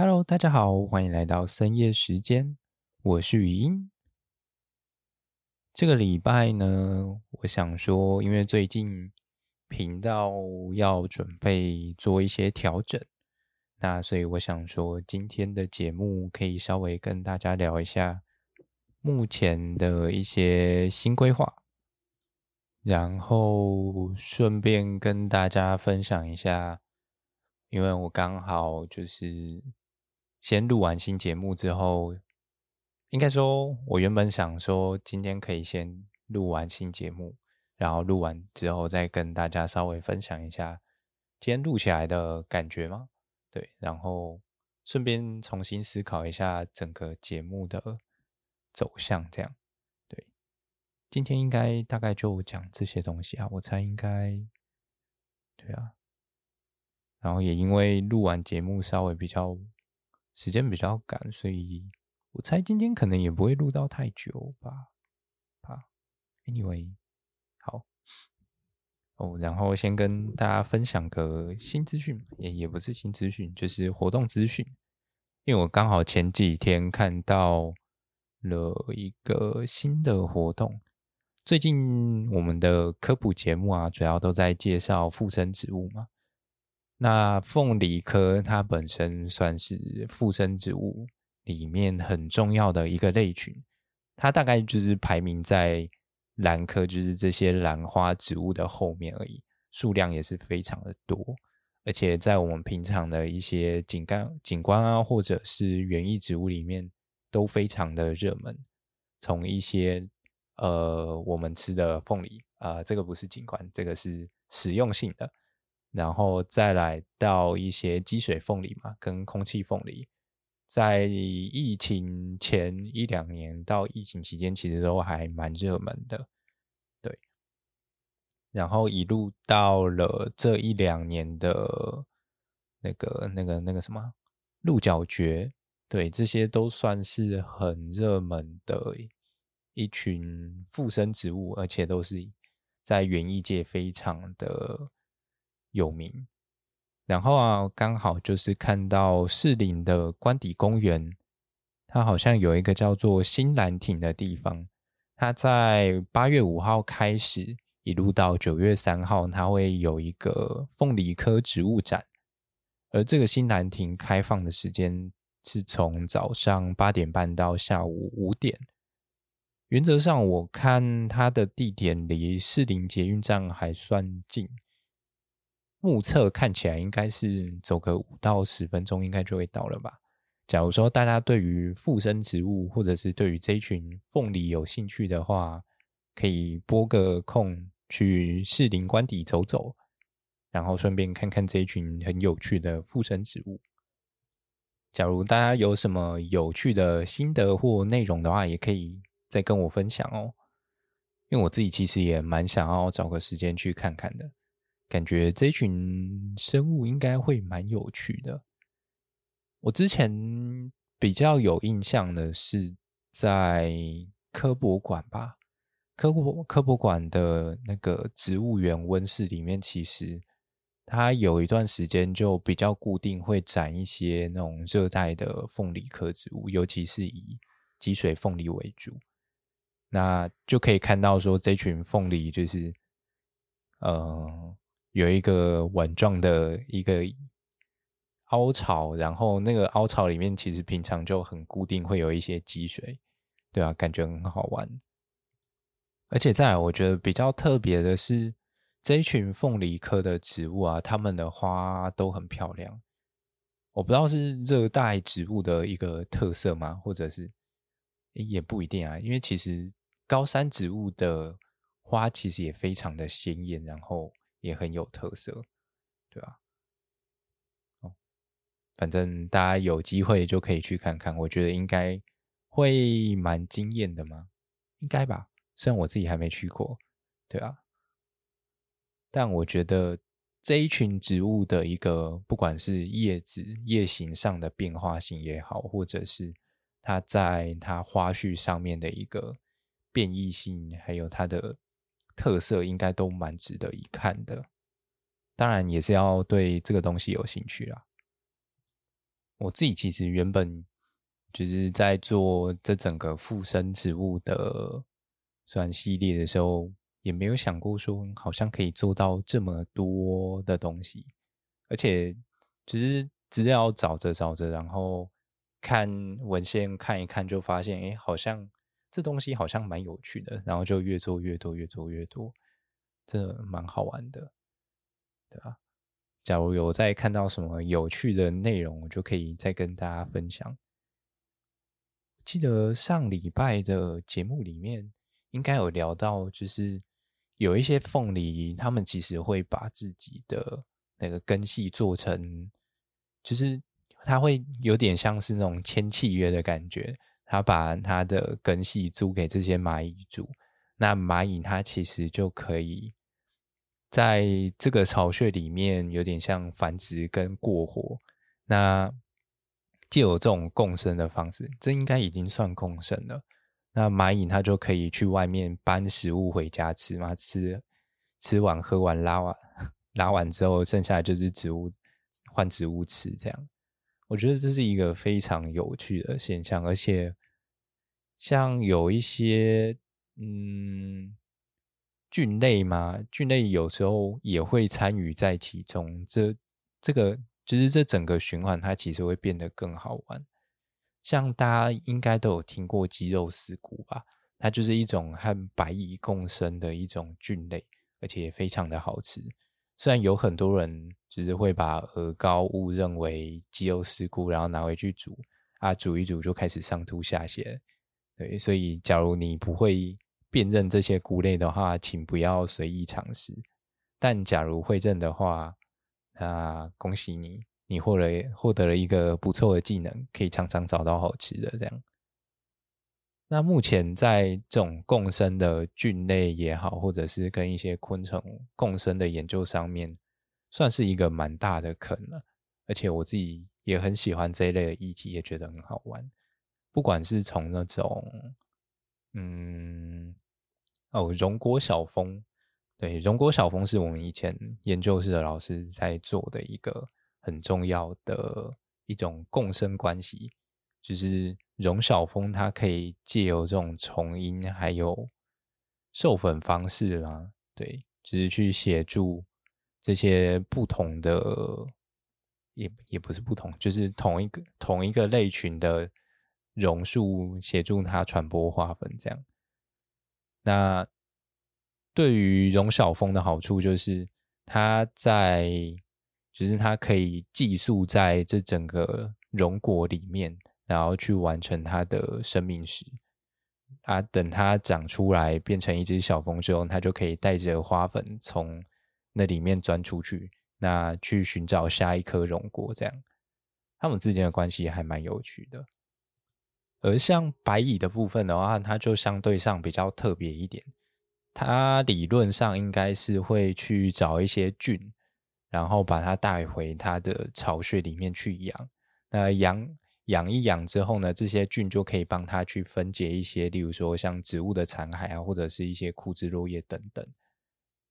Hello，大家好，欢迎来到深夜时间，我是语音。这个礼拜呢，我想说，因为最近频道要准备做一些调整，那所以我想说，今天的节目可以稍微跟大家聊一下目前的一些新规划，然后顺便跟大家分享一下，因为我刚好就是先录完新节目之后。应该说，我原本想说今天可以先录完新节目，然后录完之后再跟大家稍微分享一下今天录起来的感觉吗？对，然后顺便重新思考一下整个节目的走向，这样。对，今天应该大概就讲这些东西啊，我猜应该，对啊。然后也因为录完节目稍微比较时间比较赶，所以。我猜今天可能也不会录到太久吧，啊，Anyway，好，哦，然后先跟大家分享个新资讯，也也不是新资讯，就是活动资讯，因为我刚好前几天看到了一个新的活动。最近我们的科普节目啊，主要都在介绍附生植物嘛，那凤梨科它本身算是附生植物。里面很重要的一个类群，它大概就是排名在兰科，就是这些兰花植物的后面而已，数量也是非常的多，而且在我们平常的一些景观、景观啊，或者是园艺植物里面都非常的热门。从一些呃，我们吃的凤梨啊、这个不是景观，这个是实用性的，然后再来到一些积水凤梨嘛，跟空气凤梨。在疫情前一两年到疫情期间，其实都还蛮热门的，对。然后一路到了这一两年的那个、那个、那个什么鹿角蕨，对，这些都算是很热门的一群附生植物，而且都是在园艺界非常的有名。然后啊，刚好就是看到士林的官邸公园，它好像有一个叫做新兰亭的地方。它在八月五号开始，一路到九月三号，它会有一个凤梨科植物展。而这个新兰亭开放的时间是从早上八点半到下午五点。原则上，我看它的地点离士林捷运站还算近。目测看起来应该是走个五到十分钟，应该就会到了吧。假如说大家对于附生植物或者是对于这一群凤梨有兴趣的话，可以拨个空去士林官邸走走，然后顺便看看这一群很有趣的附生植物。假如大家有什么有趣的心得或内容的话，也可以再跟我分享哦。因为我自己其实也蛮想要找个时间去看看的。感觉这群生物应该会蛮有趣的。我之前比较有印象的是在科博馆吧，科博科博馆的那个植物园温室里面，其实它有一段时间就比较固定会展一些那种热带的凤梨科植物，尤其是以积水凤梨为主。那就可以看到说，这群凤梨就是，呃。有一个碗状的一个凹槽，然后那个凹槽里面其实平常就很固定，会有一些积水，对啊，感觉很好玩。而且再来，我觉得比较特别的是这一群凤梨科的植物啊，它们的花都很漂亮。我不知道是热带植物的一个特色吗？或者是也不一定啊，因为其实高山植物的花其实也非常的鲜艳，然后。也很有特色，对吧？哦，反正大家有机会就可以去看看，我觉得应该会蛮惊艳的嘛，应该吧？虽然我自己还没去过，对啊，但我觉得这一群植物的一个，不管是叶子叶形上的变化性也好，或者是它在它花序上面的一个变异性，还有它的。特色应该都蛮值得一看的，当然也是要对这个东西有兴趣啦。我自己其实原本就是在做这整个附生植物的算系列的时候，也没有想过说好像可以做到这么多的东西，而且只是资料找着找着，然后看文献看一看，就发现哎，好像这东西好像蛮有趣的，然后就越做越多，越做越多，这蛮好玩的，对吧？假如有再看到什么有趣的内容，我就可以再跟大家分享。记得上礼拜的节目里面应该有聊到，就是有一些凤梨，他们其实会把自己的那个根系做成，就是它会有点像是那种签契约的感觉，他把他的根系租给这些蚂蚁住，那蚂蚁它其实就可以。在这个巢穴里面，有点像繁殖跟过活。那就有这种共生的方式，这应该已经算共生了。那蚂蚁它就可以去外面搬食物回家吃嘛，吃吃完喝完拉完 拉完之后，剩下就是植物换植物吃。这样，我觉得这是一个非常有趣的现象。而且，像有一些嗯。菌类嘛，菌类有时候也会参与在其中。这这个就是这整个循环，它其实会变得更好玩。像大家应该都有听过鸡肉丝菇吧？它就是一种和白蚁共生的一种菌类，而且也非常的好吃。虽然有很多人就是会把鹅膏误认为鸡肉丝菇，然后拿回去煮啊，煮一煮就开始上吐下泻。对，所以假如你不会。辨认这些菇类的话，请不要随意尝试。但假如会认的话，那恭喜你，你获了获得了一个不错的技能，可以常常找到好吃的。这样，那目前在这种共生的菌类也好，或者是跟一些昆虫共生的研究上面，算是一个蛮大的坑了。而且我自己也很喜欢这一类的议题，也觉得很好玩。不管是从那种。嗯，哦，荣国小蜂，对，荣国小蜂是我们以前研究室的老师在做的一个很重要的一种共生关系，就是荣小蜂它可以借由这种虫音还有授粉方式啦，对，就是去协助这些不同的，也也不是不同，就是同一个同一个类群的。榕树协助它传播花粉，这样。那对于荣小蜂的好处就是，它在，就是它可以寄宿在这整个榕果里面，然后去完成它的生命史。啊，等它长出来变成一只小蜂之后，它就可以带着花粉从那里面钻出去，那去寻找下一颗榕果。这样，它们之间的关系还蛮有趣的。而像白蚁的部分的话，它就相对上比较特别一点。它理论上应该是会去找一些菌，然后把它带回它的巢穴里面去养。那养养一养之后呢，这些菌就可以帮它去分解一些，例如说像植物的残骸啊，或者是一些枯枝落叶等等。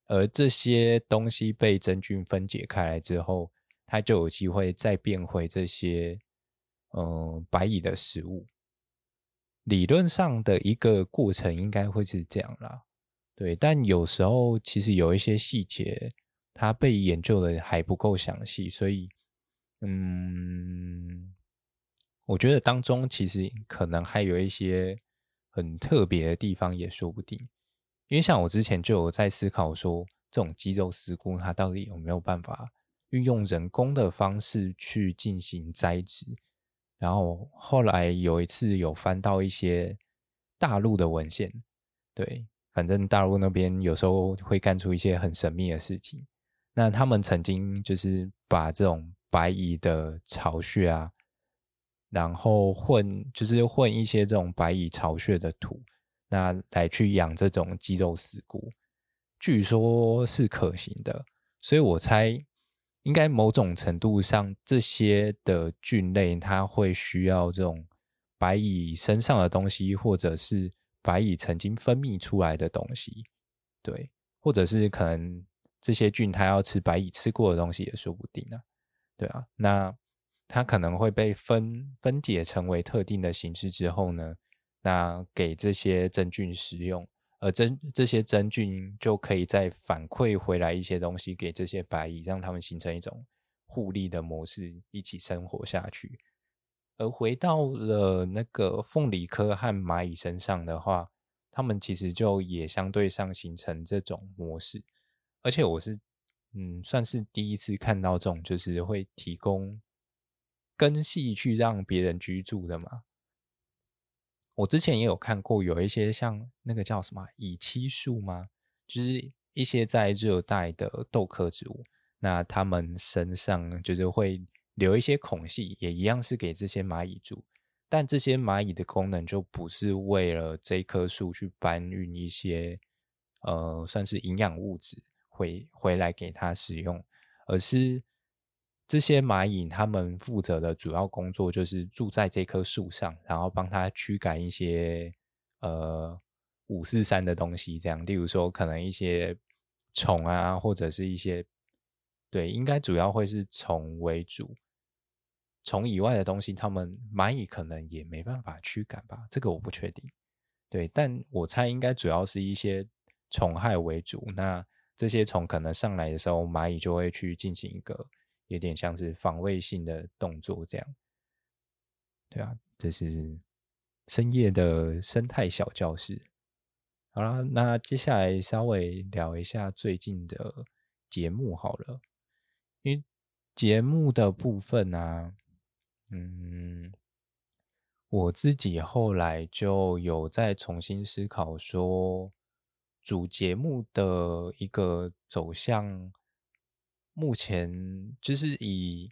而这些东西被真菌分解开来之后，它就有机会再变回这些嗯、白蚁的食物。理论上的一个过程应该会是这样啦，对，但有时候其实有一些细节它被研究的还不够详细，所以，嗯，我觉得当中其实可能还有一些很特别的地方也说不定，因为像我之前就有在思考说，这种肌肉丝菇它到底有没有办法运用人工的方式去进行栽植。然后后来有一次有翻到一些大陆的文献，对，反正大陆那边有时候会干出一些很神秘的事情。那他们曾经就是把这种白蚁的巢穴啊，然后混就是混一些这种白蚁巢穴的土，那来去养这种鸡肉丝菇，据说是可行的，所以我猜。应该某种程度上，这些的菌类它会需要这种白蚁身上的东西，或者是白蚁曾经分泌出来的东西，对，或者是可能这些菌它要吃白蚁吃过的东西也说不定啊，对啊。那它可能会被分分解成为特定的形式之后呢，那给这些真菌食用，而真这些真菌就可以再反馈回来一些东西给这些白蚁，让它们形成一种互利的模式，一起生活下去。而回到了那个凤梨科和蚂蚁身上的话，它们其实就也相对上形成这种模式，而且我是嗯，算是第一次看到这种，就是会提供根系去让别人居住的嘛。我之前也有看过，有一些像那个叫什么蚁漆树吗？就是一些在热带的豆科植物，那它们身上就是会留一些孔隙，也一样是给这些蚂蚁住。但这些蚂蚁的功能就不是为了这棵树去搬运一些呃，算是营养物质回回来给它使用，而是。这些蚂蚁，它们负责的主要工作就是住在这棵树上，然后帮它驱赶一些呃五四三的东西，这样，例如说可能一些虫啊，或者是一些对，应该主要会是虫为主。虫以外的东西，它们蚂蚁可能也没办法驱赶吧，这个我不确定。对，但我猜应该主要是一些虫害为主。那这些虫可能上来的时候，蚂蚁就会去进行一个。有点像是防卫性的动作，这样，对啊，这是深夜的生态小教室。好啦，那接下来稍微聊一下最近的节目好了，因为节目的部分啊，嗯，我自己后来就有在重新思考说，主节目的一个走向。目前就是以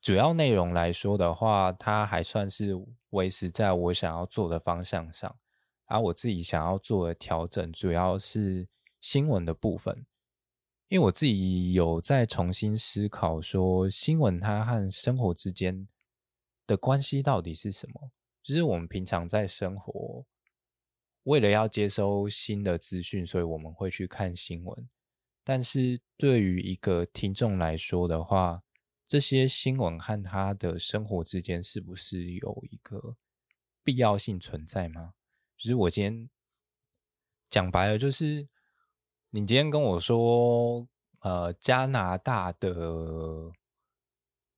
主要内容来说的话，它还算是维持在我想要做的方向上。而我自己想要做的调整，主要是新闻的部分，因为我自己有在重新思考说，新闻它和生活之间的关系到底是什么？就是我们平常在生活，为了要接收新的资讯，所以我们会去看新闻。但是对于一个听众来说的话，这些新闻和他的生活之间是不是有一个必要性存在吗？就是我今天讲白了，就是你今天跟我说，呃，加拿大的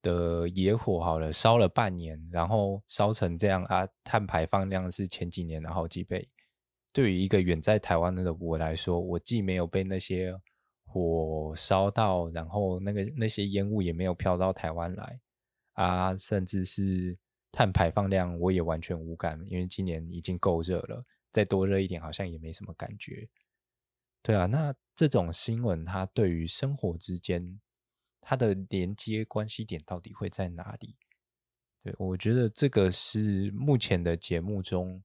的野火好了，烧了半年，然后烧成这样啊，碳排放量是前几年的好几倍。对于一个远在台湾的我来说，我既没有被那些火烧到，然后那个那些烟雾也没有飘到台湾来啊，甚至是碳排放量我也完全无感，因为今年已经够热了，再多热一点好像也没什么感觉。对啊，那这种新闻它对于生活之间它的连接关系点到底会在哪里？对，我觉得这个是目前的节目中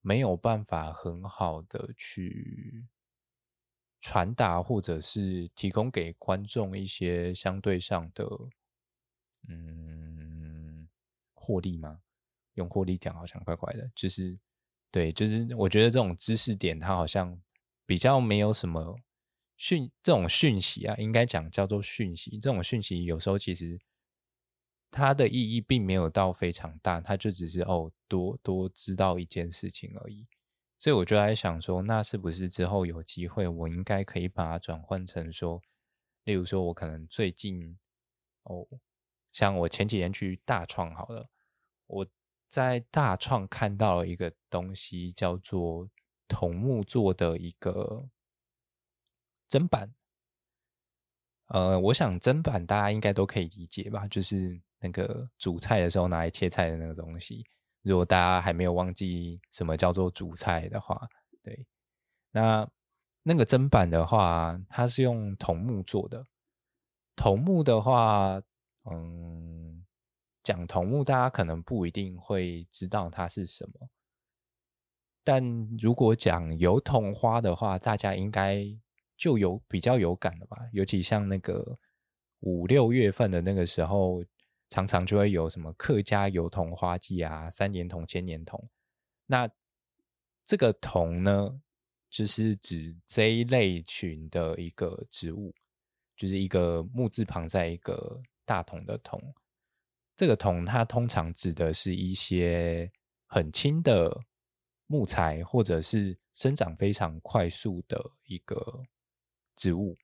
没有办法很好的去。传达或者是提供给观众一些相对上的，嗯，获利吗？用获利讲好像怪怪的，就是对，就是我觉得这种知识点它好像比较没有什么讯，这种讯息啊，应该讲叫做讯息。这种讯息有时候其实它的意义并没有到非常大，它就只是哦，多多知道一件事情而已。所以我就在想说，那是不是之后有机会，我应该可以把它转换成说，例如说，我可能最近哦，像我前几天去大创好了，我在大创看到了一个东西，叫做桐木做的一个砧板。呃，我想砧板大家应该都可以理解吧，就是那个煮菜的时候拿来切菜的那个东西。如果大家还没有忘记什么叫做主菜的话，对，那那个砧板的话，它是用桐木做的。桐木的话，嗯，讲桐木，大家可能不一定会知道它是什么。但如果讲油桐花的话，大家应该就有比较有感了吧？尤其像那个五六月份的那个时候。常常就会有什么客家油桐花季啊，三年桐、千年桐。那这个桐呢，就是指这一类群的一个植物，就是一个木字旁在一个大桶的桶。这个桐它通常指的是一些很轻的木材，或者是生长非常快速的一个植物，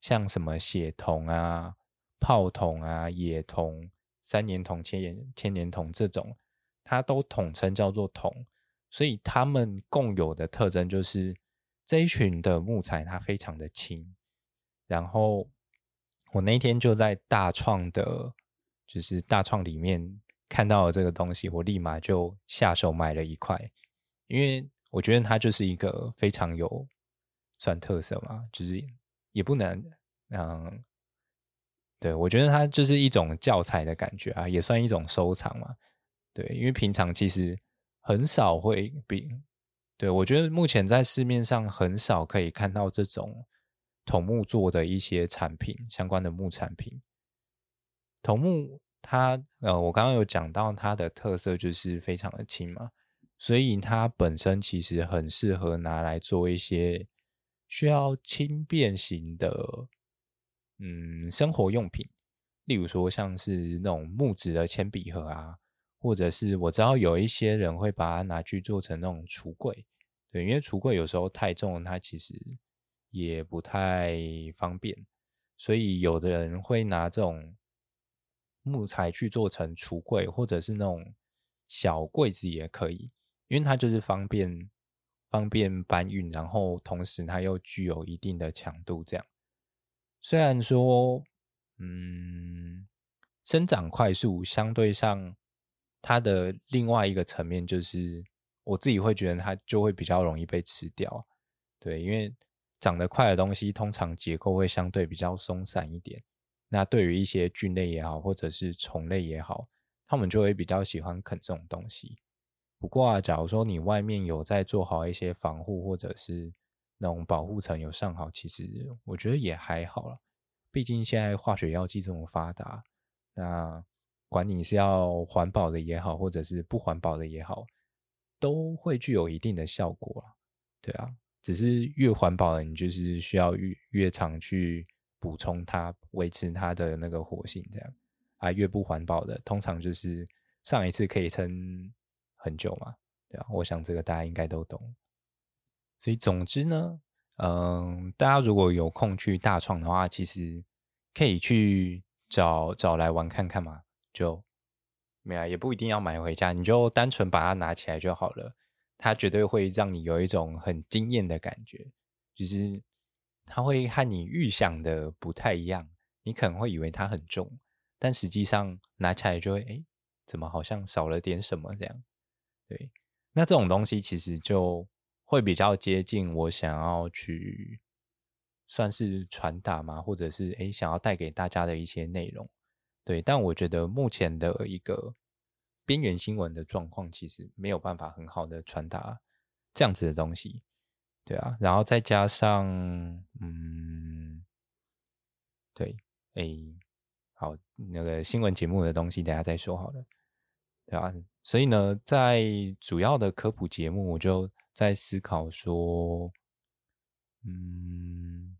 像什么血桐啊、泡桐啊、野桐、三年桐、千年千年桐这种，它都统称叫做桐。所以它们共有的特征就是这一群的木材它非常的轻。然后我那天就在大创的，就是大创里面看到了这个东西，我立马就下手买了一块，因为我觉得它就是一个非常有算特色嘛，就是也不能嗯，对，我觉得它就是一种教材的感觉啊，也算一种收藏嘛，对，因为平常其实。很少会比，对，我觉得目前在市面上很少可以看到这种桐木做的一些产品，相关的木产品。桐木它呃，我刚刚有讲到它的特色就是非常的轻嘛，所以它本身其实很适合拿来做一些需要轻便型的嗯生活用品，例如说像是那种木质的铅笔盒啊。或者是我知道有一些人会把它拿去做成那种橱柜，对，因为橱柜有时候太重，它其实也不太方便，所以有的人会拿这种木材去做成橱柜，或者是那种小柜子也可以，因为它就是方便方便搬运，然后同时它又具有一定的强度，这样。虽然说，嗯，生长快速，相对上。它的另外一个层面就是，我自己会觉得它就会比较容易被吃掉，对，因为长得快的东西通常结构会相对比较松散一点。那对于一些菌类也好，或者是虫类也好，它们就会比较喜欢啃这种东西。不过啊，假如说你外面有在做好一些防护，或者是那种保护层有上好，其实我觉得也还好啦。毕竟现在化学药剂这么发达，那。管你是要环保的也好，或者是不环保的也好，都会具有一定的效果。对啊，只是越环保的，你就是需要越越常去补充它，维持它的那个活性，这样啊。越不环保的，通常就是上一次可以撑很久嘛。对啊，我想这个大家应该都懂。所以总之呢，嗯，大家如果有空去大创的话，其实可以去找找来玩看看嘛。就没有，也不一定要买回家，你就单纯把它拿起来就好了。它绝对会让你有一种很惊艳的感觉，就是它会和你预想的不太一样。你可能会以为它很重，但实际上拿起来就会，哎，怎么好像少了点什么这样？对，那这种东西其实就会比较接近我想要去算是传达嘛，或者是哎想要带给大家的一些内容。对，但我觉得目前的一个边缘新闻的状况，其实没有办法很好的传达这样子的东西，对啊，然后再加上，嗯，对，哎，好，那个新闻节目的东西，等下再说好了，对啊，所以呢，在主要的科普节目，我就在思考说，嗯。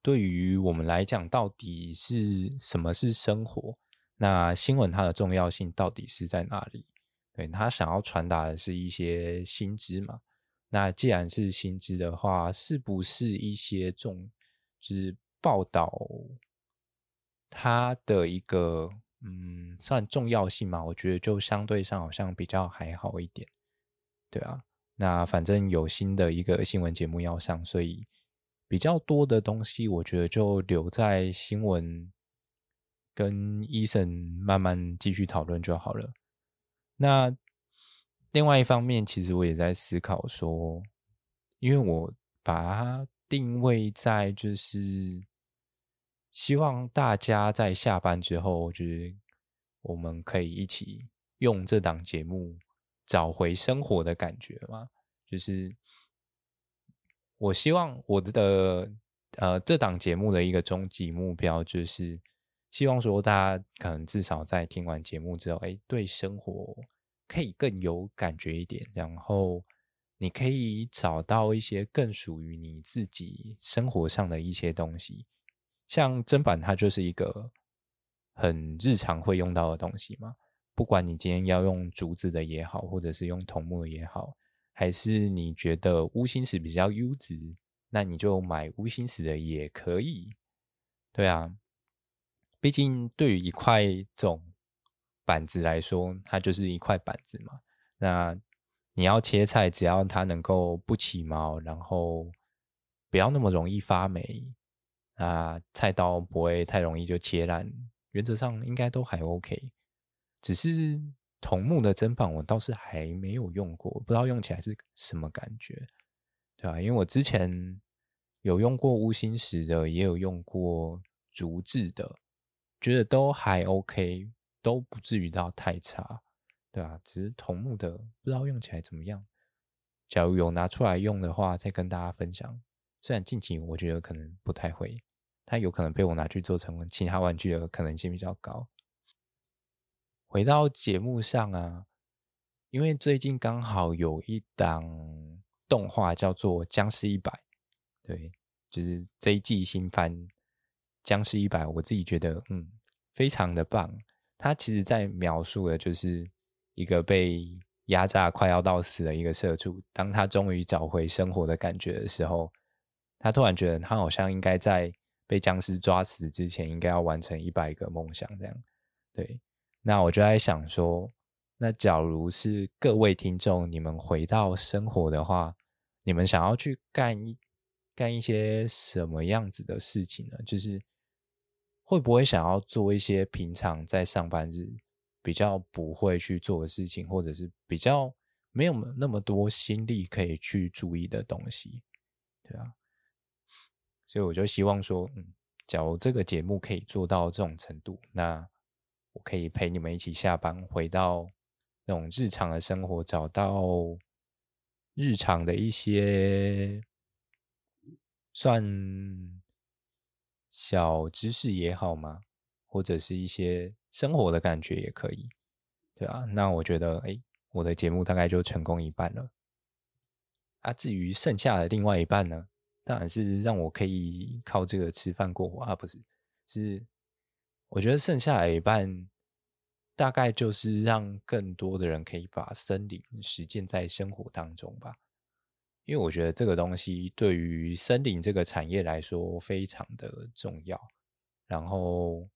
对于我们来讲，到底是什么是生活？那新闻它的重要性到底是在哪里？对，他想要传达的是一些新知嘛？那既然是新知的话，是不是一些重就是报道它的一个嗯算重要性嘛？我觉得就相对上好像比较还好一点，对啊。那反正有新的一个新闻节目要上，所以。比较多的东西，我觉得就留在新闻跟医生慢慢继续讨论就好了。那另外一方面，其实我也在思考说，因为我把它定位在就是希望大家在下班之后，就是我们可以一起用这档节目找回生活的感觉嘛，就是。我希望我的呃这档节目的一个终极目标，就是希望说大家可能至少在听完节目之后，哎，对生活可以更有感觉一点，然后你可以找到一些更属于你自己生活上的一些东西。像砧板，它就是一个很日常会用到的东西嘛。不管你今天要用竹子的也好，或者是用桐木的也好，还是你觉得乌心石比较优质，那你就买乌心石的也可以。对啊，毕竟对于一块这种板子来说，它就是一块板子嘛。那你要切菜，只要它能够不起毛，然后不要那么容易发霉，啊，菜刀不会太容易就切烂，原则上应该都还 OK。只是桐木的砧板，我倒是还没有用过，不知道用起来是什么感觉，对吧？因为我之前有用过乌心石的，也有用过竹制的，觉得都还 OK，都不至于到太差，对吧？只是桐木的不知道用起来怎么样。假如有拿出来用的话，再跟大家分享。虽然近期我觉得可能不太会，它有可能被我拿去做成其他玩具的可能性比较高。回到节目上啊，因为最近刚好有一档动画叫做《僵尸一百》，对，就是这一季新番《僵尸一百》，我自己觉得嗯，非常的棒。它其实在描述的就是一个被压榨快要到死的一个社畜，当他终于找回生活的感觉的时候，他突然觉得他好像应该在被僵尸抓死之前，应该要完成一百个梦想，这样，对。那我就在想说，那假如是各位听众，你们回到生活的话，你们想要去干一干一些什么样子的事情呢？就是会不会想要做一些平常在上班日比较不会去做的事情，或者是比较没有那么多心力可以去注意的东西？对啊，所以我就希望说，嗯，假如这个节目可以做到这种程度，那。我可以陪你们一起下班，回到那种日常的生活，找到日常的一些算小知识也好嘛？或者是一些生活的感觉也可以，对啊。那我觉得，哎，我的节目大概就成功一半了。啊，至于剩下的另外一半呢，当然是让我可以靠这个吃饭过活啊，不是，是。我觉得剩下的一半，大概就是让更多的人可以把森林实践在生活当中吧。因为我觉得这个东西对于森林这个产业来说非常的重要，然后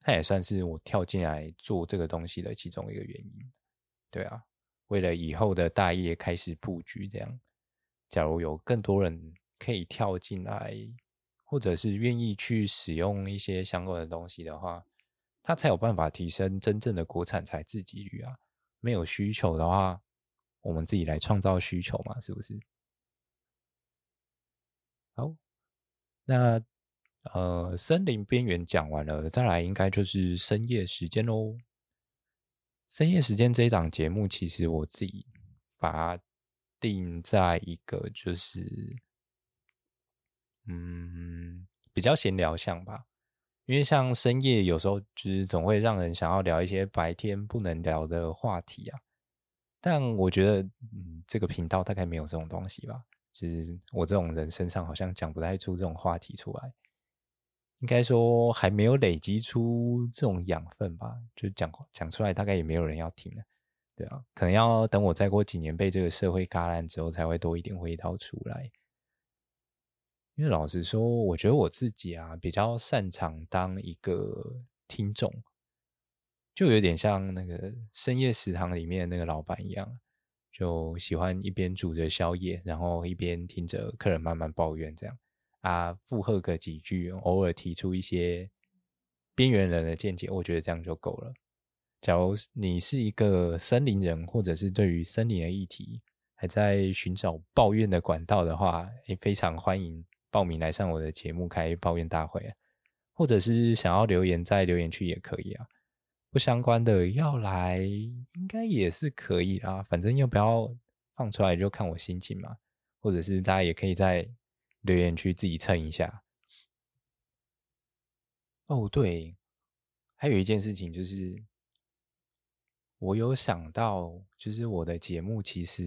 它也算是我跳进来做这个东西的其中一个原因。对啊，为了以后的大业开始布局，这样，假如有更多人可以跳进来。或者是愿意去使用一些相关的东西的话，它才有办法提升真正的国产材自给率啊！没有需求的话，我们自己来创造需求嘛，是不是？好，那呃，森林边缘讲完了，再来应该就是深夜时间喽。深夜时间这一档节目，其实我自己把它定在一个就是。嗯，比较闲聊向吧，因为像深夜有时候就是总会让人想要聊一些白天不能聊的话题啊。但我觉得，嗯，这个频道大概没有这种东西吧，就是我这种人身上好像讲不太出这种话题出来，应该说还没有累积出这种养分吧，就讲讲出来大概也没有人要听了，对啊，可能要等我再过几年被这个社会嘎烂之后，才会多一点味道出来。因为老实说，我觉得我自己啊比较擅长当一个听众，就有点像那个深夜食堂里面的那个老板一样，就喜欢一边煮着宵夜，然后一边听着客人慢慢抱怨，这样啊附和个几句，偶尔提出一些边缘人的见解，我觉得这样就够了。假如你是一个森林人，或者是对于森林的议题还在寻找抱怨的管道的话，也非常欢迎。报名来上我的节目开抱怨大会，或者是想要留言在留言区也可以啊。不相关的要来应该也是可以啊，反正要不要放出来就看我心情嘛。或者是大家也可以在留言区自己蹭一下。哦，对，还有一件事情就是，我有想到，就是我的节目其实，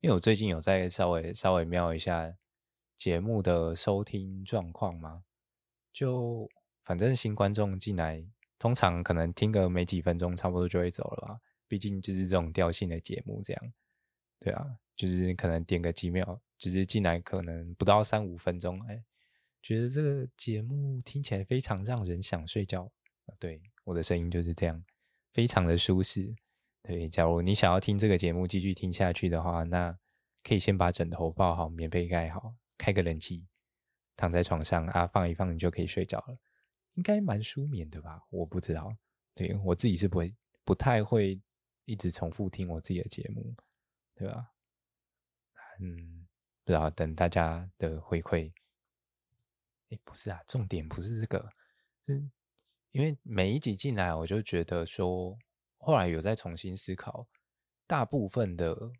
因为我最近有在稍微稍微瞄一下。节目的收听状况吗？就反正新观众进来通常可能听个没几分钟，差不多就会走了吧。毕竟就是这种调性的节目，这样，对啊，就是可能点个几秒，就是进来可能不到三五分钟，哎，觉得这个节目听起来非常让人想睡觉。对，我的声音就是这样，非常的舒适。对，假如你想要听这个节目继续听下去的话，那可以先把枕头抱好，棉被盖好，开个冷气，躺在床上啊，放一放，你就可以睡着了。应该蛮舒眠的吧？我不知道，对，我自己是不会，不太会一直重复听我自己的节目，对吧？嗯，不知道，等大家的回馈。哎，不是啊，重点不是这个，是因为每一集进来，我就觉得说。后来有再重新思考，大部分的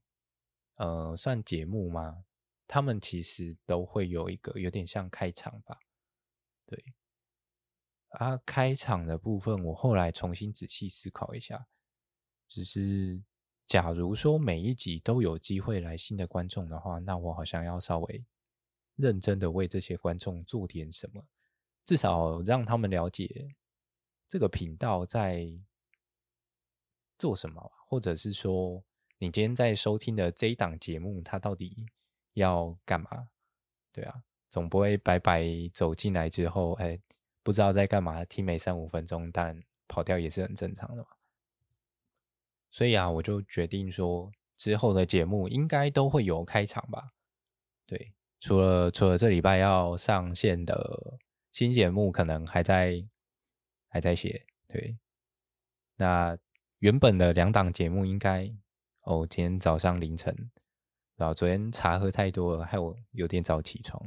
呃，算节目吗？他们其实都会有一个有点像开场吧，对。啊，开场的部分我后来重新仔细思考一下，只是假如说每一集都有机会来新的观众的话，那我好像要稍微认真的为这些观众做点什么，至少让他们了解这个频道在。做什么，或者是说，你今天在收听的这一档节目，它到底要干嘛？对啊，总不会白白走进来之后，哎，不知道在干嘛，听没三五分钟，但跑掉也是很正常的嘛。所以啊，我就决定说，之后的节目应该都会有开场吧。对，除了除了这礼拜要上线的新节目，可能还在还在写。对，那。原本的两档节目应该哦，今天早上凌晨，然后昨天茶喝太多了，害我有点早起床。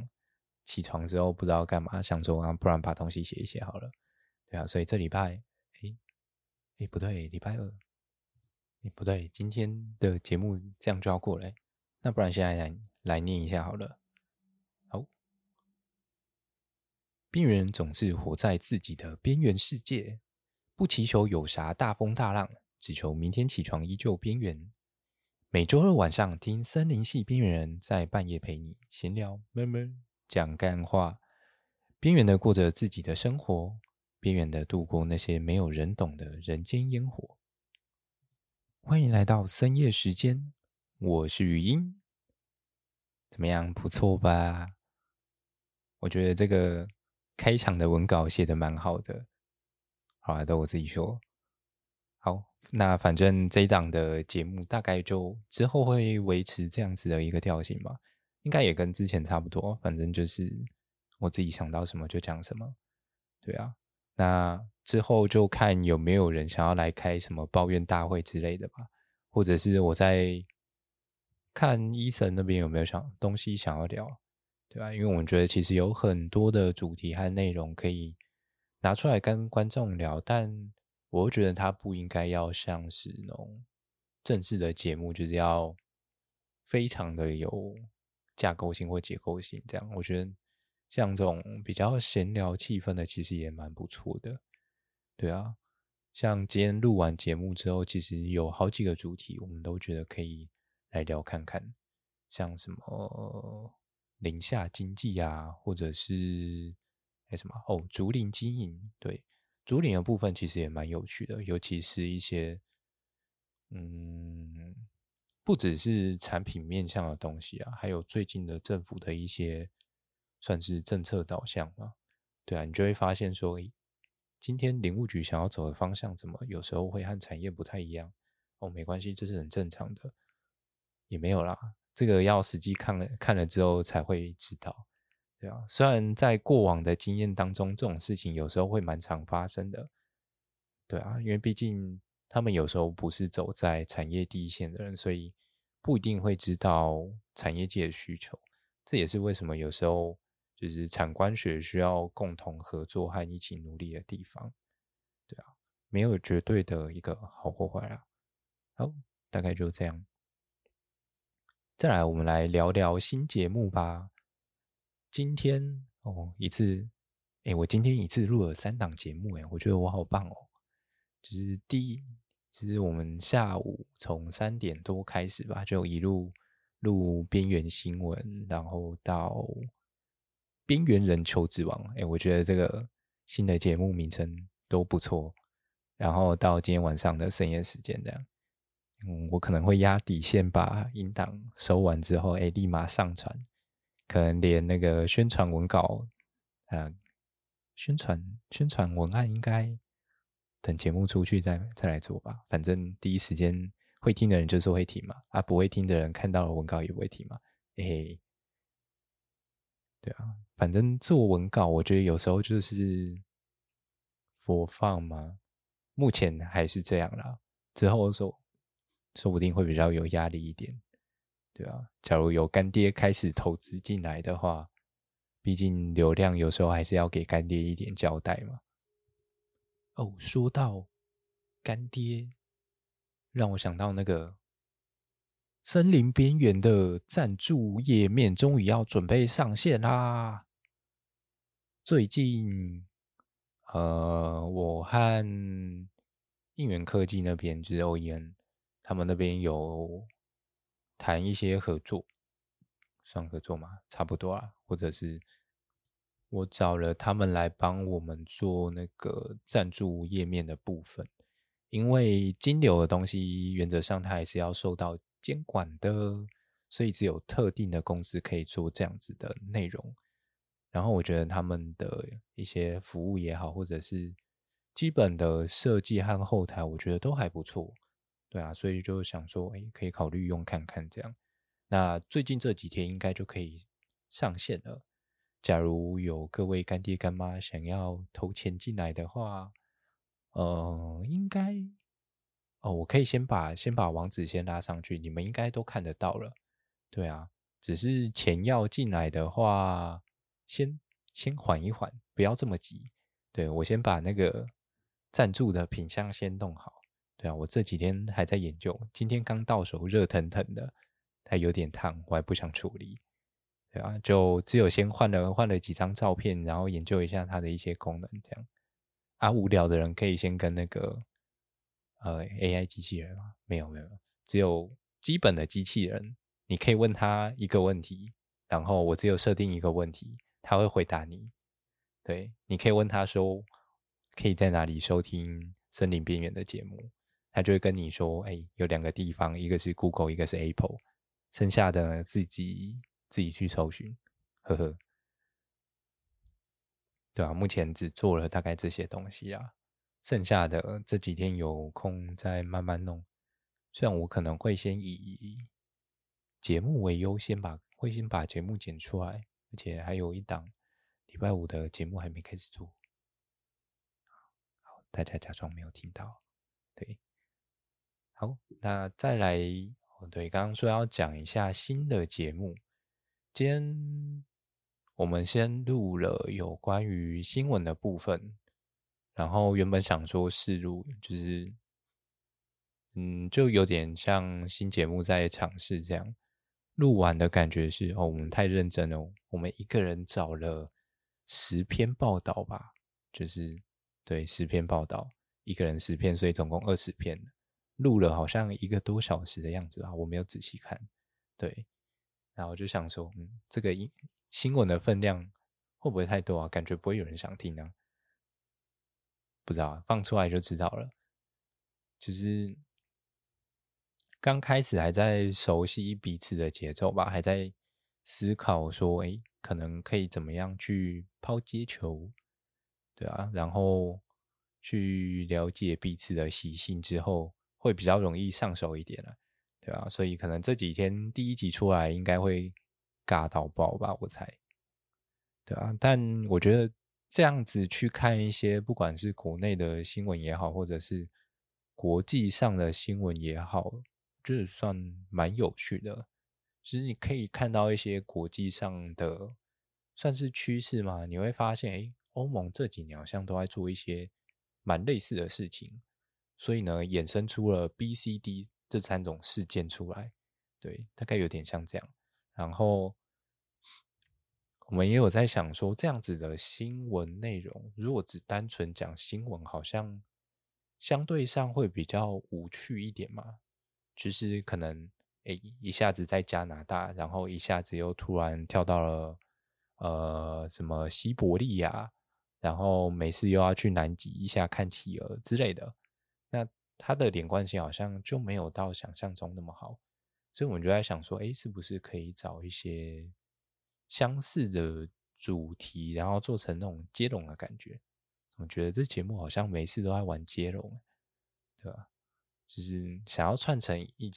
起床之后不知道干嘛，想说啊，不然把东西写一写好了。对啊，所以这礼拜，哎哎不对，礼拜二，哎不对，今天的节目这样就要过了。那不然现在来来念一下好了。好，边缘人总是活在自己的边缘世界，不祈求有啥大风大浪。只求明天起床依旧边缘。每周二晚上听森林系边缘人在半夜陪你闲聊，闷闷讲干话。边缘的过着自己的生活，边缘的度过那些没有人懂的人间烟火。欢迎来到深夜时间，我是语音。怎么样？不错吧？我觉得这个开场的文稿写得蛮好的。好啊，都我自己说。那反正这一档的节目大概就之后会维持这样子的一个调性吧，应该也跟之前差不多。反正就是我自己想到什么就讲什么，对啊。那之后就看有没有人想要来开什么抱怨大会之类的吧，或者是我在看伊森那边有没有想东西想要聊，对吧？因为我们觉得其实有很多的主题和内容可以拿出来跟观众聊，但。我觉得他不应该要像是那种正式的节目，就是要非常的有架构性或结构性这样。我觉得像这种比较闲聊气氛的，其实也蛮不错的。对啊，像今天录完节目之后，其实有好几个主题，我们都觉得可以来聊看看，像什么林下经济啊，或者是还什么哦，竹林经营，对。竹林的部分其实也蛮有趣的，尤其是一些，嗯，不只是产品面向的东西啊，还有最近的政府的一些算是政策导向嘛。对啊，你就会发现说，今天林务局想要走的方向，怎么有时候会和产业不太一样？哦，没关系，这是很正常的，也没有啦，这个要实际看了看了之后才会知道。对啊，虽然在过往的经验当中，这种事情有时候会蛮常发生的。对啊，因为毕竟他们有时候不是走在产业第一线的人，所以不一定会知道产业界的需求。这也是为什么有时候就是产官学需要共同合作和一起努力的地方。对啊，没有绝对的一个好或坏啊。好，大概就这样。再来，我们来聊聊新节目吧。今天哦，一次，哎，我今天一次录了三档节目，哎，我觉得我好棒哦。就是第一，就是我们下午从三点多开始吧，就一路录边缘新闻，然后到边缘人求职网，哎，我觉得这个新的节目名称都不错，然后到今天晚上的深夜时间这样。嗯，我可能会压底线，把音档收完之后，哎，立马上传。可能连那个宣传文稿，呃，宣传宣传文案应该等节目出去再再来做吧。反正第一时间会听的人就是会听嘛，啊，不会听的人看到了文稿也不会听嘛。嘿嘿，对啊，反正做文稿，我觉得有时候就是播放嘛。目前还是这样啦，之后说。说不定会比较有压力一点，对啊，假如有干爹开始投资进来的话，毕竟流量有时候还是要给干爹一点交代嘛。哦，说到干爹，让我想到那个森林边缘的赞助页面终于要准备上线啦。最近，呃，我和应援科技那边就是 O E N，。他们那边有谈一些合作，算合作吗？差不多啊，或者是我找了他们来帮我们做那个赞助页面的部分，因为金流的东西原则上它还是要受到监管的，所以只有特定的公司可以做这样子的内容。然后我觉得他们的一些服务也好，或者是基本的设计和后台，我觉得都还不错。对啊，所以就想说，哎，可以考虑用看看这样。那最近这几天应该就可以上线了。假如有各位干爹干妈想要投钱进来的话，呃，应该哦，我可以先把先把网址先拉上去，你们应该都看得到了。对啊，只是钱要进来的话，先先缓一缓，不要这么急。对，我先把那个赞助的品相先弄好。对啊，我这几天还在研究，今天刚到手，热腾腾的，还有点烫，我还不想处理。对啊，就只有先换了换了几张照片，然后研究一下它的一些功能，这样。啊，无聊的人可以先跟那个呃 AI 机器人？没有没有，只有基本的机器人，你可以问他一个问题，然后我只有设定一个问题，他会回答你。对，你可以问他说，可以在哪里收听森林边缘的节目？他就会跟你说：“哎、有两个地方，一个是 Google，一个是 Apple，剩下的自己自己去搜寻。”呵呵，对啊，目前只做了大概这些东西啊，剩下的这几天有空再慢慢弄。虽然我可能会先以节目为优先吧，会先把节目剪出来，而且还有一档礼拜五的节目还没开始做。好，大家假装没有听到，对。好，那再来，哦，对，刚刚说要讲一下新的节目。今天我们先录了有关于新闻的部分，然后原本想说试录，就是，嗯，就有点像新节目在尝试这样。录完的感觉是，哦，我们太认真了，我们一个人找了十篇报道吧，就是对，十篇报道，一个人十篇，所以总共二十篇。录了好像一个多小时的样子吧，我没有仔细看。对，然后就想说，嗯，这个新新闻的分量会不会太多啊？感觉不会有人想听啊。不知道啊，放出来就知道了。就是刚开始还在熟悉彼此的节奏吧，还在思考说，哎，可能可以怎么样去抛接球，对啊，然后去了解彼此的习性之后。会比较容易上手一点了，对吧？所以可能这几天第一集出来应该会尬到爆吧，我猜，对啊。但我觉得这样子去看一些，不管是国内的新闻也好，或者是国际上的新闻也好，就是算蛮有趣的。其实你可以看到一些国际上的算是趋势嘛，你会发现，诶，欧盟这几年好像都在做一些蛮类似的事情。所以呢，衍生出了 B、C、D 这三种事件出来，对，大概有点像这样。然后我们也有在想说，这样子的新闻内容，如果只单纯讲新闻，好像相对上会比较无趣一点嘛。其实可能，哎，一下子在加拿大，然后一下子又突然跳到了呃什么西伯利亚，然后每次又要去南极一下看企鹅之类的。它的连贯性好像就没有到想象中那么好，所以我们就在想说，哎，是不是可以找一些相似的主题，然后做成那种接龙的感觉？我觉得这节目好像每次都在玩接龙，对吧？就是想要串成一，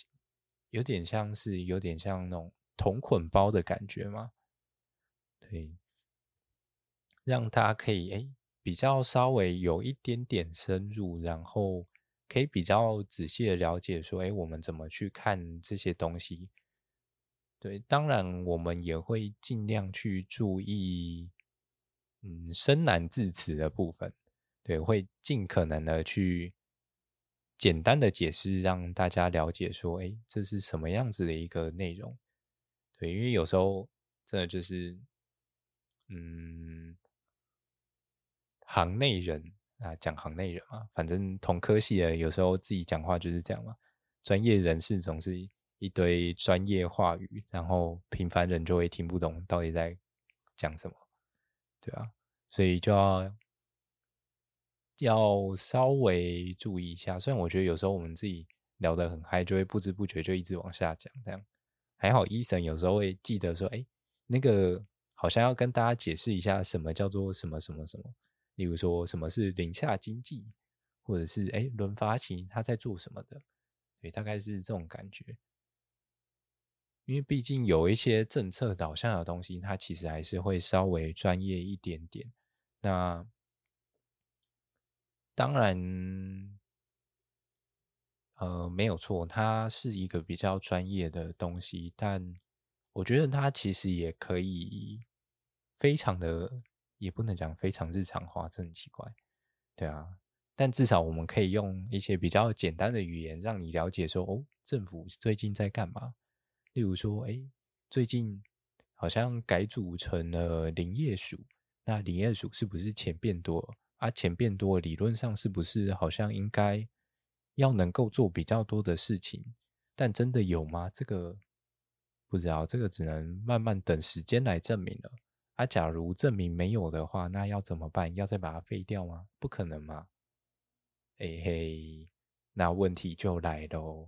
有点像是有点像那种同捆包的感觉嘛，对，让大家可以哎比较稍微有一点点深入，然后可以比较仔细的了解说，哎，我们怎么去看这些东西？对，当然我们也会尽量去注意，嗯，生难字词的部分，对，会尽可能的去。简单的解释，让大家了解说，哎，这是什么样子的一个内容？对，因为有时候真的就是，嗯，行内人啊，讲行内人嘛，反正同科系的，有时候自己讲话就是这样嘛。专业人士总是一堆专业话语，然后平凡人就会听不懂到底在讲什么，对啊，所以就要。要稍微注意一下，虽然我觉得有时候我们自己聊得很嗨，就会不知不觉就一直往下讲，这样还好。医生有时候会记得说，哎，那个好像要跟大家解释一下什么叫做什么什么什么，例如说什么是林下经济，或者是哎轮发行他在做什么的，对，大概是这种感觉。因为毕竟有一些政策导向的东西，它其实还是会稍微专业一点点。那。当然，呃，没有错，它是一个比较专业的东西，但我觉得它其实也可以非常的，也不能讲非常日常化，这很奇怪，对啊。但至少我们可以用一些比较简单的语言，让你了解说，哦，政府最近在干嘛？例如说，哎，最近好像改组成了林业署，那林业署是不是钱变多了？啊，钱变多，理论上是不是好像应该要能够做比较多的事情？但真的有吗？这个不知道，这个只能慢慢等时间来证明了。啊，假如证明没有的话，那要怎么办？要再把它废掉吗？不可能嘛！嘿嘿，那问题就来喽。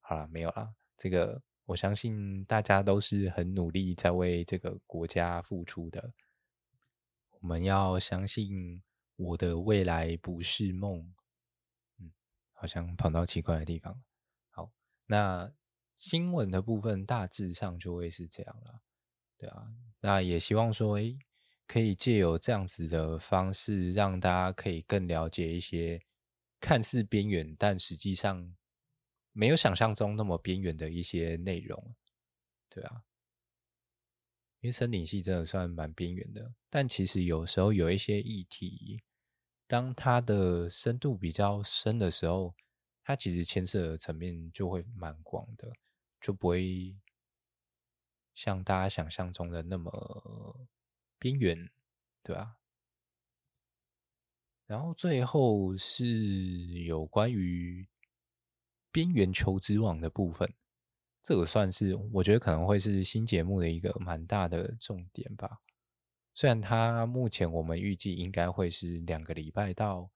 好了，没有了。这个我相信大家都是很努力在为这个国家付出的。我们要相信我的未来不是梦。嗯，好像跑到奇怪的地方。好，那新闻的部分大致上就会是这样了。对啊，那也希望说，诶，可以借由这样子的方式，让大家可以更了解一些看似边缘，但实际上没有想象中那么边缘的一些内容。对啊。因为森林系真的算蛮边缘的，但其实有时候有一些议题，当它的深度比较深的时候，它其实牵涉的层面就会蛮广的，就不会像大家想象中的那么边缘，对吧？然后最后是有关于边缘求职网的部分。这个算是我觉得可能会是新节目的一个蛮大的重点吧。虽然它目前我们预计应该会是两个礼拜到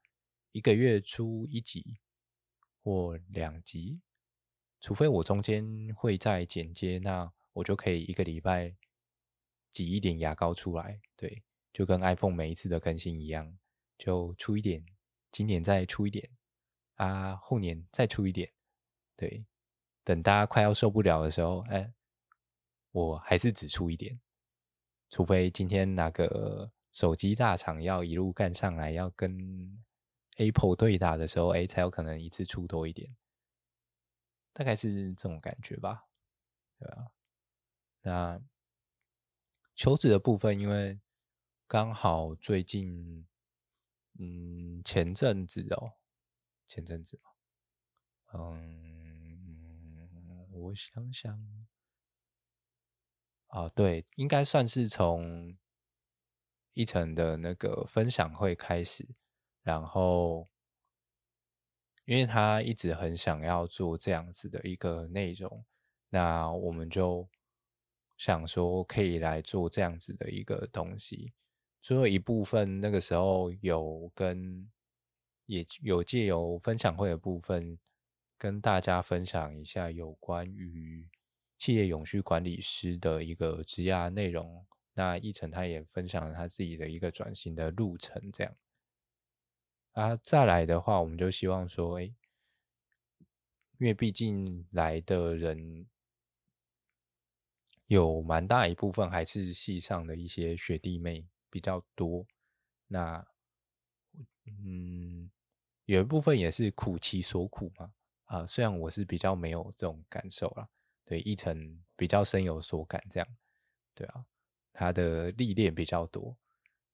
一个月出一集或两集，除非我中间会再剪接，那我就可以一个礼拜挤一点牙膏出来。对，就跟 iPhone 每一次的更新一样，就出一点，今年再出一点啊，后年再出一点，对。等大家快要受不了的时候，哎，我还是只出一点，除非今天哪个手机大厂要一路干上来，要跟 Apple 对打的时候，哎，才有可能一次出多一点，大概是这种感觉吧，对吧？那求职的部分，因为刚好最近，嗯，前阵子哦，前阵子，嗯。我想想，啊，对，应该算是从一层的那个分享会开始，然后，因为他一直很想要做这样子的一个内容，那我们就想说可以来做这样子的一个东西。最后一部分那个时候有跟也有借由分享会的部分，跟大家分享一下有关于企业永续管理师的一个职涯内容。那一成他也分享了他自己的一个转型的路程，这样。啊，再来的话，我们就希望说，哎，因为毕竟来的人有蛮大一部分还是系上的一些学弟妹比较多，那，嗯，有一部分也是苦其所苦嘛。啊，虽然我是比较没有这种感受啦，对，一成比较深有所感，这样，对啊。他的历练比较多，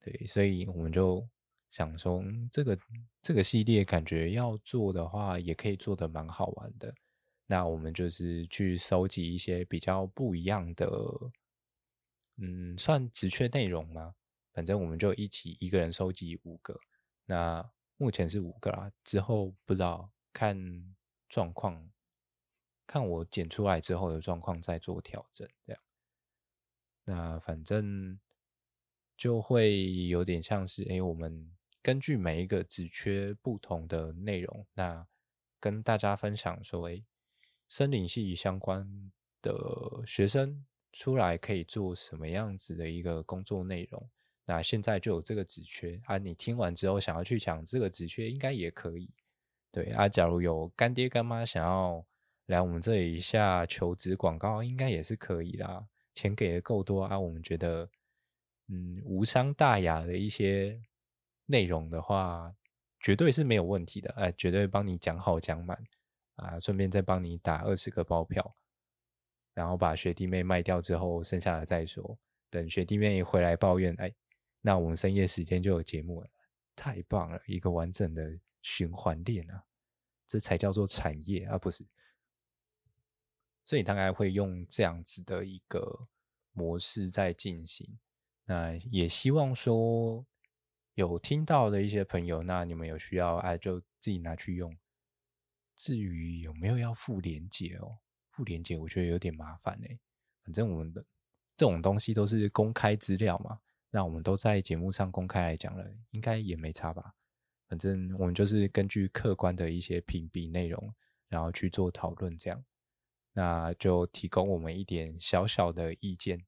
对，所以我们就想说，这个这个系列感觉要做的话，也可以做的蛮好玩的。那我们就是去收集一些比较不一样的，嗯，算职缺内容吗？反正我们就一起一个人收集五个。那目前是五个啦，之后不知道看状况，看我剪出来之后的状况再做调整，这样。那反正就会有点像是，哎，我们根据每一个职缺不同的内容，那跟大家分享说，哎，森林系相关的学生出来可以做什么样子的一个工作内容。那现在就有这个职缺啊，你听完之后想要去抢这个职缺，应该也可以。对啊，假如有干爹干妈想要来我们这里一下求职广告，应该也是可以啦。钱给的够多啊，我们觉得，嗯，无伤大雅的一些内容的话，绝对是没有问题的，哎，绝对帮你讲好讲满啊，顺便再帮你打二十个包票，然后把学弟妹卖掉之后，剩下的再说。等学弟妹回来抱怨，哎，那我们深夜时间就有节目了，太棒了，一个完整的循环链啊，这才叫做产业啊，不是？所以大概会用这样子的一个模式在进行。那也希望说有听到的一些朋友，那你们有需要哎，就自己拿去用。至于有没有要附连结哦，附连结我觉得有点麻烦哎。反正我们的这种东西都是公开资料嘛，那我们都在节目上公开来讲了，应该也没差吧。反正我们就是根据客观的一些评比内容，然后去做讨论这样。那就提供我们一点小小的意见，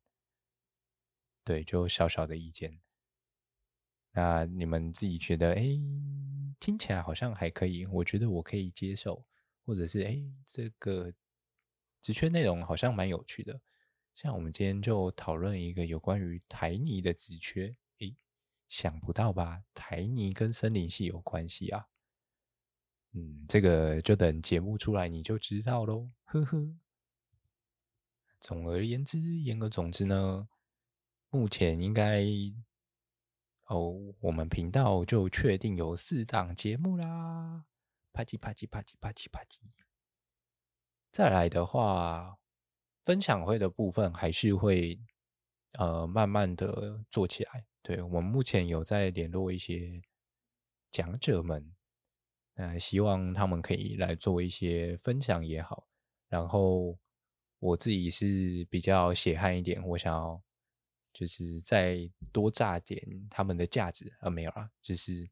对，就小小的意见。那你们自己觉得，哎，听起来好像还可以，我觉得我可以接受，或者是，哎，这个职缺内容好像蛮有趣的。像我们今天就讨论一个有关于台泥的职缺，哎，想不到吧？台泥跟森林系有关系啊。嗯，这个就等节目出来你就知道喽，呵呵。总而言之，言而总之呢，目前应该哦，我们频道就确定有四档节目啦，啪叽啪叽啪叽啪叽啪叽。再来的话，分享会的部分还是会呃慢慢的做起来。对，我们目前有在联络一些讲者们。呃，希望他们可以来做一些分享也好，然后我自己是比较血汗一点，我想要就是再多炸点他们的价值啊，没有啦，就是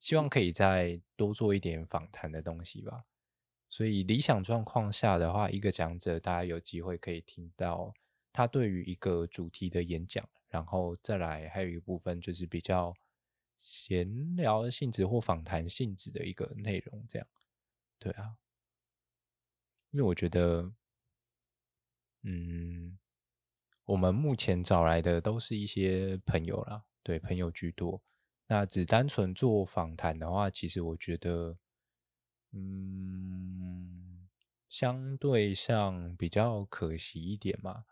希望可以再多做一点访谈的东西吧。所以理想状况下的话，一个讲者大家有机会可以听到他对于一个主题的演讲，然后再来还有一部分就是比较。闲聊性质或访谈性质的一个内容，这样，对啊，因为我觉得，嗯，我们目前找来的都是一些朋友啦，对，朋友居多。那只单纯做访谈的话，其实我觉得，嗯，相对上比较可惜一点嘛。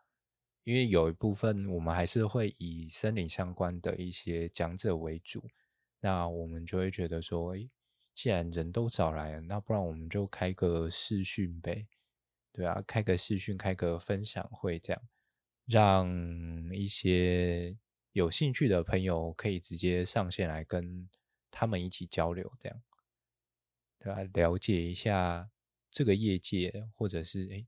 因为有一部分我们还是会以森林相关的一些讲者为主，那我们就会觉得说，诶，既然人都找来了，那不然我们就开个视讯呗，对啊，开个视讯，开个分享会，这样让一些有兴趣的朋友可以直接上线来跟他们一起交流，这样，对吧，了解一下这个业界，或者是诶。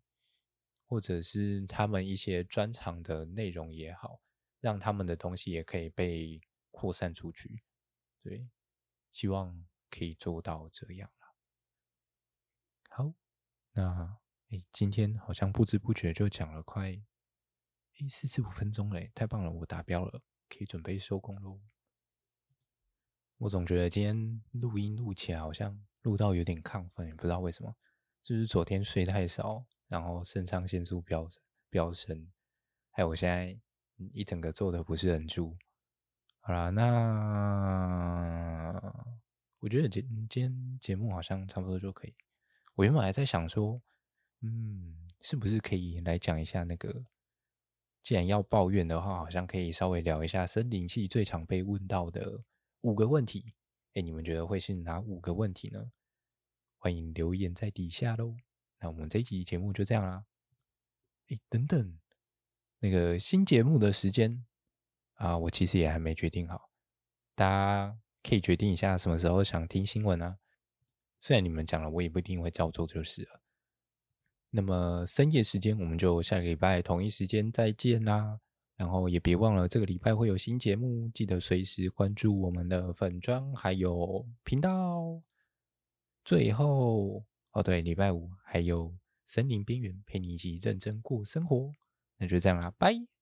或者是他们一些专长的内容也好，让他们的东西也可以被扩散出去。对，希望可以做到这样了。好，那哎，今天好像不知不觉就讲了快四十五分钟嘞，太棒了，我达标了，可以准备收工喽。我总觉得今天录音录起来好像录到有点亢奋，也不知道为什么，就是昨天睡太少，然后肾上腺素飙飙升，还有我现在一整个坐的不是很住。好啦，那我觉得今今天节目好像差不多就可以。我原本还在想说，嗯，是不是可以来讲一下那个？既然要抱怨的话，好像可以稍微聊一下森林系最常被问到的。五个问题，哎，你们觉得会是哪五个问题呢？欢迎留言在底下喽。那我们这一集节目就这样啦。哎，等等，那个新节目的时间啊，我其实也还没决定好。大家可以决定一下什么时候想听新闻啊。虽然你们讲了，我也不一定会照做就是了。那么深夜时间，我们就下个礼拜同一时间再见啦。然后也别忘了，这个礼拜会有新节目，记得随时关注我们的粉砖还有频道。最后，哦对，礼拜五还有森林边缘陪你一起认真过生活，那就这样啦，拜。